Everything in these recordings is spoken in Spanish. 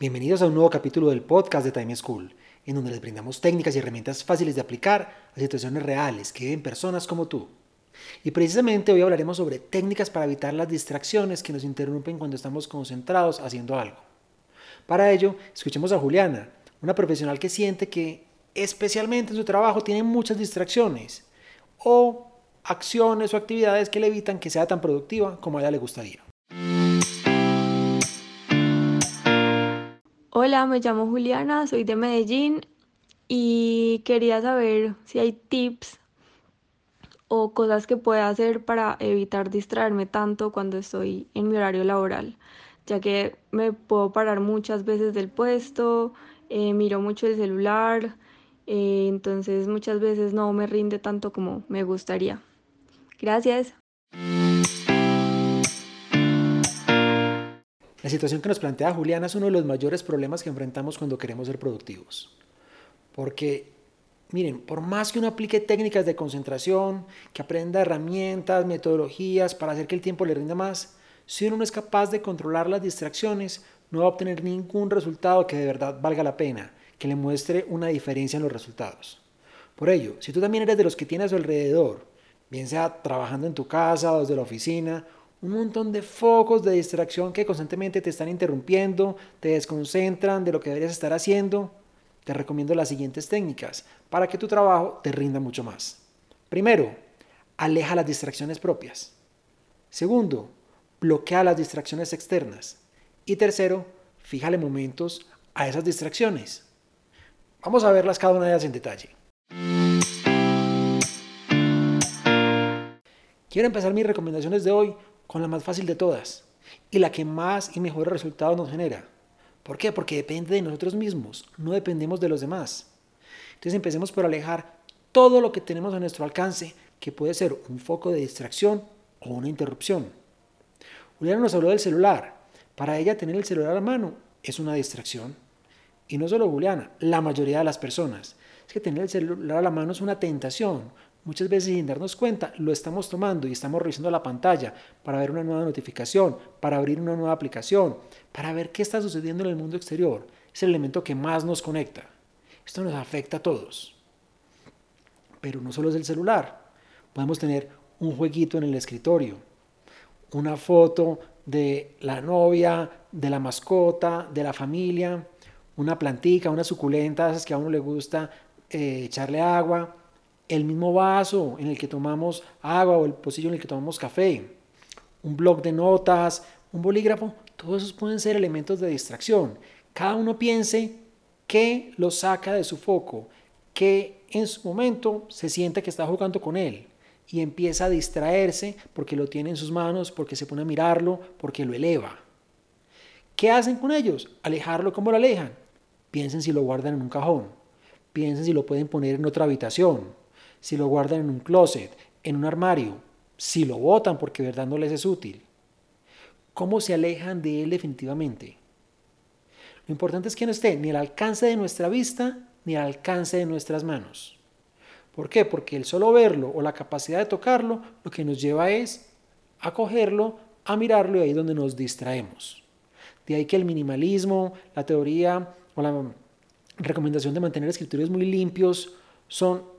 Bienvenidos a un nuevo capítulo del podcast de Time School, en donde les brindamos técnicas y herramientas fáciles de aplicar a situaciones reales que viven personas como tú. Y precisamente hoy hablaremos sobre técnicas para evitar las distracciones que nos interrumpen cuando estamos concentrados haciendo algo. Para ello, escuchemos a Juliana, una profesional que siente que, especialmente en su trabajo, tiene muchas distracciones o acciones o actividades que le evitan que sea tan productiva como a ella le gustaría. Hola, me llamo Juliana, soy de Medellín y quería saber si hay tips o cosas que pueda hacer para evitar distraerme tanto cuando estoy en mi horario laboral, ya que me puedo parar muchas veces del puesto, eh, miro mucho el celular, eh, entonces muchas veces no me rinde tanto como me gustaría. Gracias. La situación que nos plantea Juliana es uno de los mayores problemas que enfrentamos cuando queremos ser productivos. Porque, miren, por más que uno aplique técnicas de concentración, que aprenda herramientas, metodologías para hacer que el tiempo le rinda más, si uno no es capaz de controlar las distracciones, no va a obtener ningún resultado que de verdad valga la pena, que le muestre una diferencia en los resultados. Por ello, si tú también eres de los que tiene a su alrededor, bien sea trabajando en tu casa o desde la oficina, un montón de focos de distracción que constantemente te están interrumpiendo, te desconcentran de lo que deberías estar haciendo, te recomiendo las siguientes técnicas para que tu trabajo te rinda mucho más. Primero, aleja las distracciones propias. Segundo, bloquea las distracciones externas. Y tercero, fíjale momentos a esas distracciones. Vamos a verlas cada una de ellas en detalle. Quiero empezar mis recomendaciones de hoy con la más fácil de todas y la que más y mejores resultados nos genera. ¿Por qué? Porque depende de nosotros mismos, no dependemos de los demás. Entonces empecemos por alejar todo lo que tenemos a nuestro alcance, que puede ser un foco de distracción o una interrupción. Juliana nos habló del celular. Para ella tener el celular a mano es una distracción. Y no solo Juliana, la mayoría de las personas. Es que tener el celular a la mano es una tentación, Muchas veces sin darnos cuenta lo estamos tomando y estamos revisando la pantalla para ver una nueva notificación, para abrir una nueva aplicación, para ver qué está sucediendo en el mundo exterior. Es el elemento que más nos conecta. Esto nos afecta a todos. Pero no solo es el celular. Podemos tener un jueguito en el escritorio, una foto de la novia, de la mascota, de la familia, una plantica, una suculenta, esas que a uno le gusta eh, echarle agua, el mismo vaso en el que tomamos agua o el pocillo en el que tomamos café, un blog de notas, un bolígrafo, todos esos pueden ser elementos de distracción. Cada uno piense qué lo saca de su foco, que en su momento se siente que está jugando con él y empieza a distraerse porque lo tiene en sus manos, porque se pone a mirarlo, porque lo eleva. ¿Qué hacen con ellos? Alejarlo como lo alejan. Piensen si lo guardan en un cajón. Piensen si lo pueden poner en otra habitación si lo guardan en un closet, en un armario, si lo botan porque de verdad no les es útil. ¿Cómo se alejan de él definitivamente? Lo importante es que no esté ni al alcance de nuestra vista ni al alcance de nuestras manos. ¿Por qué? Porque el solo verlo o la capacidad de tocarlo lo que nos lleva es a cogerlo, a mirarlo y ahí es donde nos distraemos. De ahí que el minimalismo, la teoría o la recomendación de mantener escritorios muy limpios son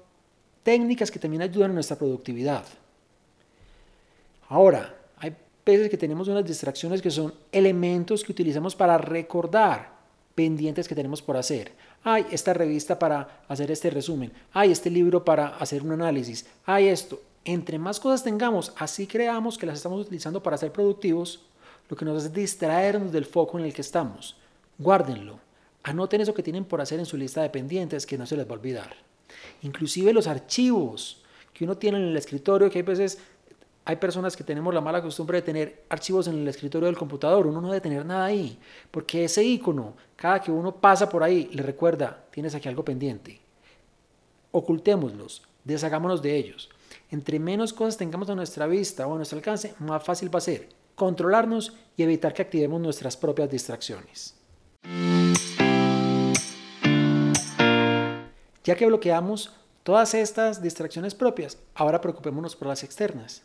técnicas que también ayudan a nuestra productividad. Ahora, hay veces que tenemos unas distracciones que son elementos que utilizamos para recordar pendientes que tenemos por hacer. Hay esta revista para hacer este resumen. Hay este libro para hacer un análisis. Hay esto. Entre más cosas tengamos, así creamos que las estamos utilizando para ser productivos, lo que nos hace distraernos del foco en el que estamos. Guárdenlo. Anoten eso que tienen por hacer en su lista de pendientes que no se les va a olvidar. Inclusive los archivos que uno tiene en el escritorio, que hay veces hay personas que tenemos la mala costumbre de tener archivos en el escritorio del computador. Uno no debe tener nada ahí, porque ese icono, cada que uno pasa por ahí, le recuerda, tienes aquí algo pendiente. Ocultémoslos, deshagámonos de ellos. Entre menos cosas tengamos a nuestra vista o a nuestro alcance, más fácil va a ser controlarnos y evitar que activemos nuestras propias distracciones. Ya que bloqueamos todas estas distracciones propias, ahora preocupémonos por las externas.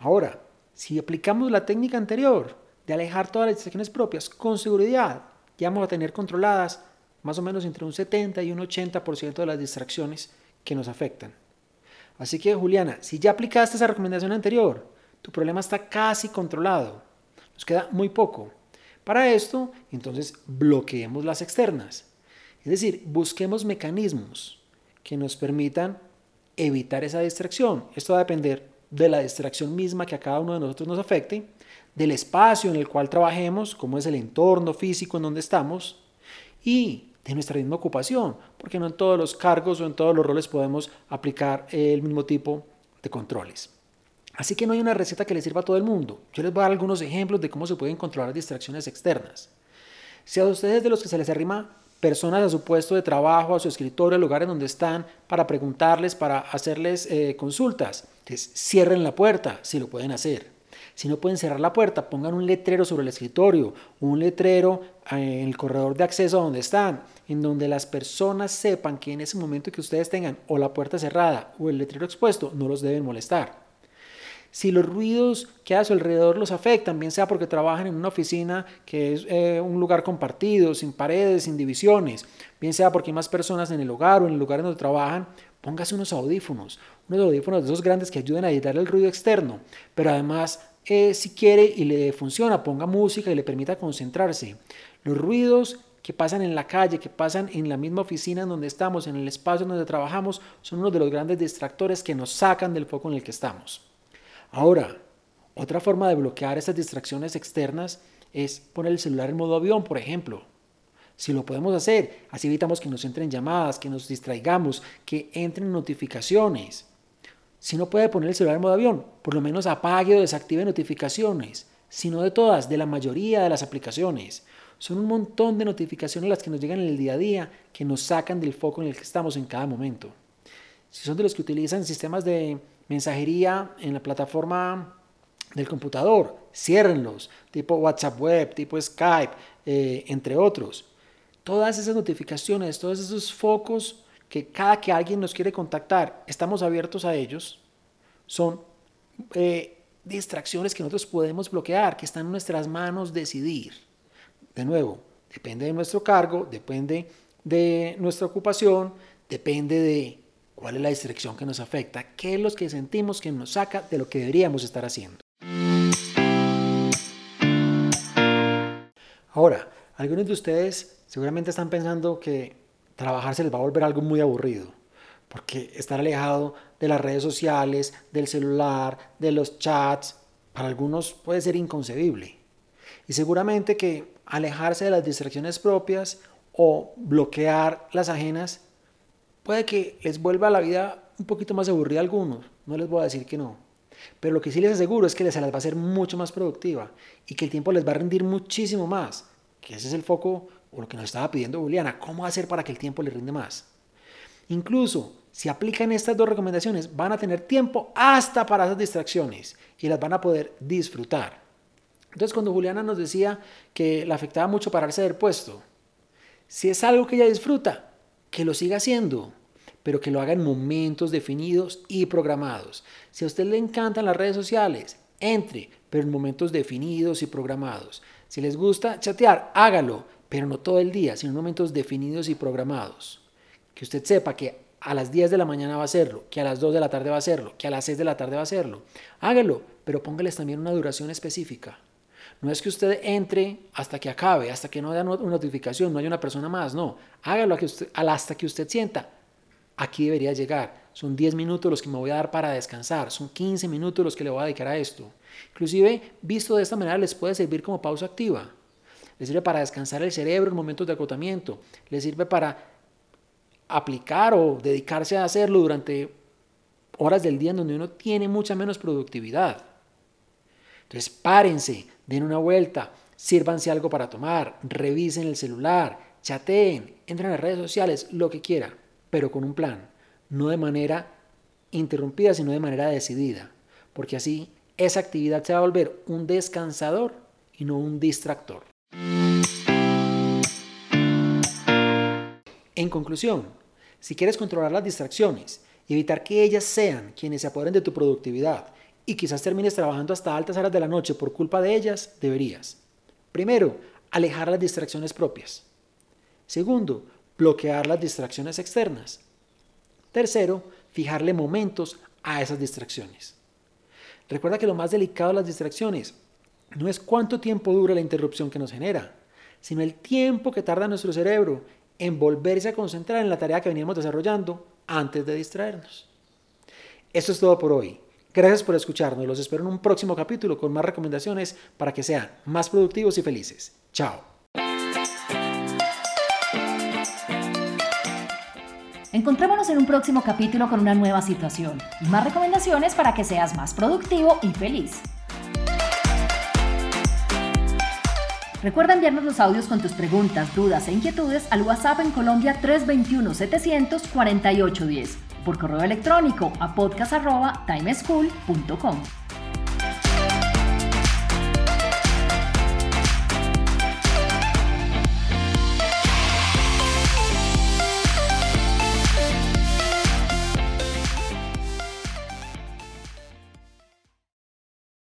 Ahora, si aplicamos la técnica anterior de alejar todas las distracciones propias, con seguridad ya vamos a tener controladas más o menos entre un 70 y un 80% de las distracciones que nos afectan. Así que Juliana, si ya aplicaste esa recomendación anterior, tu problema está casi controlado. Nos queda muy poco. Para esto, entonces bloqueemos las externas. Es decir, busquemos mecanismos que nos permitan evitar esa distracción. Esto va a depender de la distracción misma que a cada uno de nosotros nos afecte, del espacio en el cual trabajemos, como es el entorno físico en donde estamos, y de nuestra misma ocupación, porque no en todos los cargos o en todos los roles podemos aplicar el mismo tipo de controles. Así que no hay una receta que le sirva a todo el mundo. Yo les voy a dar algunos ejemplos de cómo se pueden controlar distracciones externas. Si a ustedes de los que se les arrima personas a su puesto de trabajo, a su escritorio, al lugar en donde están, para preguntarles, para hacerles eh, consultas. Cierren la puerta si lo pueden hacer. Si no pueden cerrar la puerta, pongan un letrero sobre el escritorio, un letrero eh, en el corredor de acceso a donde están, en donde las personas sepan que en ese momento que ustedes tengan o la puerta cerrada o el letrero expuesto, no los deben molestar. Si los ruidos que a su alrededor los afectan, bien sea porque trabajan en una oficina que es eh, un lugar compartido, sin paredes, sin divisiones, bien sea porque hay más personas en el hogar o en el lugar donde trabajan, póngase unos audífonos, unos audífonos de esos grandes que ayuden a evitar el ruido externo, pero además eh, si quiere y le funciona, ponga música y le permita concentrarse. Los ruidos que pasan en la calle, que pasan en la misma oficina en donde estamos, en el espacio donde trabajamos, son uno de los grandes distractores que nos sacan del foco en el que estamos. Ahora, otra forma de bloquear estas distracciones externas es poner el celular en modo avión, por ejemplo. Si lo podemos hacer, así evitamos que nos entren llamadas, que nos distraigamos, que entren notificaciones. Si no puede poner el celular en modo avión, por lo menos apague o desactive notificaciones. Si no de todas, de la mayoría de las aplicaciones. Son un montón de notificaciones las que nos llegan en el día a día que nos sacan del foco en el que estamos en cada momento. Si son de los que utilizan sistemas de mensajería en la plataforma del computador, ciérrenlos, tipo WhatsApp Web, tipo Skype, eh, entre otros. Todas esas notificaciones, todos esos focos que cada que alguien nos quiere contactar, estamos abiertos a ellos, son eh, distracciones que nosotros podemos bloquear, que están en nuestras manos decidir. De nuevo, depende de nuestro cargo, depende de nuestra ocupación, depende de ¿Cuál es la distracción que nos afecta? ¿Qué es lo que sentimos que nos saca de lo que deberíamos estar haciendo? Ahora, algunos de ustedes seguramente están pensando que trabajar se les va a volver algo muy aburrido, porque estar alejado de las redes sociales, del celular, de los chats, para algunos puede ser inconcebible. Y seguramente que alejarse de las distracciones propias o bloquear las ajenas Puede que les vuelva la vida un poquito más aburrida a algunos, no les voy a decir que no. Pero lo que sí les aseguro es que se las va a hacer mucho más productiva y que el tiempo les va a rendir muchísimo más. Que ese es el foco o lo que nos estaba pidiendo Juliana, cómo hacer para que el tiempo les rinde más. Incluso si aplican estas dos recomendaciones, van a tener tiempo hasta para esas distracciones y las van a poder disfrutar. Entonces, cuando Juliana nos decía que le afectaba mucho pararse del puesto, si es algo que ella disfruta, que lo siga haciendo, pero que lo haga en momentos definidos y programados. Si a usted le encantan las redes sociales, entre, pero en momentos definidos y programados. Si les gusta chatear, hágalo, pero no todo el día, sino en momentos definidos y programados. Que usted sepa que a las 10 de la mañana va a hacerlo, que a las 2 de la tarde va a hacerlo, que a las 6 de la tarde va a hacerlo. Hágalo, pero póngales también una duración específica. No es que usted entre hasta que acabe, hasta que no haya una notificación, no haya una persona más, no. Hágalo hasta que usted sienta. Aquí debería llegar. Son 10 minutos los que me voy a dar para descansar, son 15 minutos los que le voy a dedicar a esto. Inclusive, visto de esta manera, les puede servir como pausa activa. Les sirve para descansar el cerebro en momentos de agotamiento. Les sirve para aplicar o dedicarse a hacerlo durante horas del día en donde uno tiene mucha menos productividad. Entonces párense, den una vuelta, sírvanse algo para tomar, revisen el celular, chateen, entren a las redes sociales, lo que quieran, pero con un plan, no de manera interrumpida, sino de manera decidida, porque así esa actividad se va a volver un descansador y no un distractor. En conclusión, si quieres controlar las distracciones y evitar que ellas sean quienes se apoderen de tu productividad y quizás termines trabajando hasta altas horas de la noche por culpa de ellas, deberías. Primero, alejar las distracciones propias. Segundo, bloquear las distracciones externas. Tercero, fijarle momentos a esas distracciones. Recuerda que lo más delicado de las distracciones no es cuánto tiempo dura la interrupción que nos genera, sino el tiempo que tarda nuestro cerebro en volverse a concentrar en la tarea que veníamos desarrollando antes de distraernos. Eso es todo por hoy. Gracias por escucharnos. Los espero en un próximo capítulo con más recomendaciones para que sean más productivos y felices. Chao. Encontrémonos en un próximo capítulo con una nueva situación y más recomendaciones para que seas más productivo y feliz. Recuerda enviarnos los audios con tus preguntas, dudas e inquietudes al WhatsApp en Colombia 321-700-4810 por correo electrónico a podcast.timeschool.com.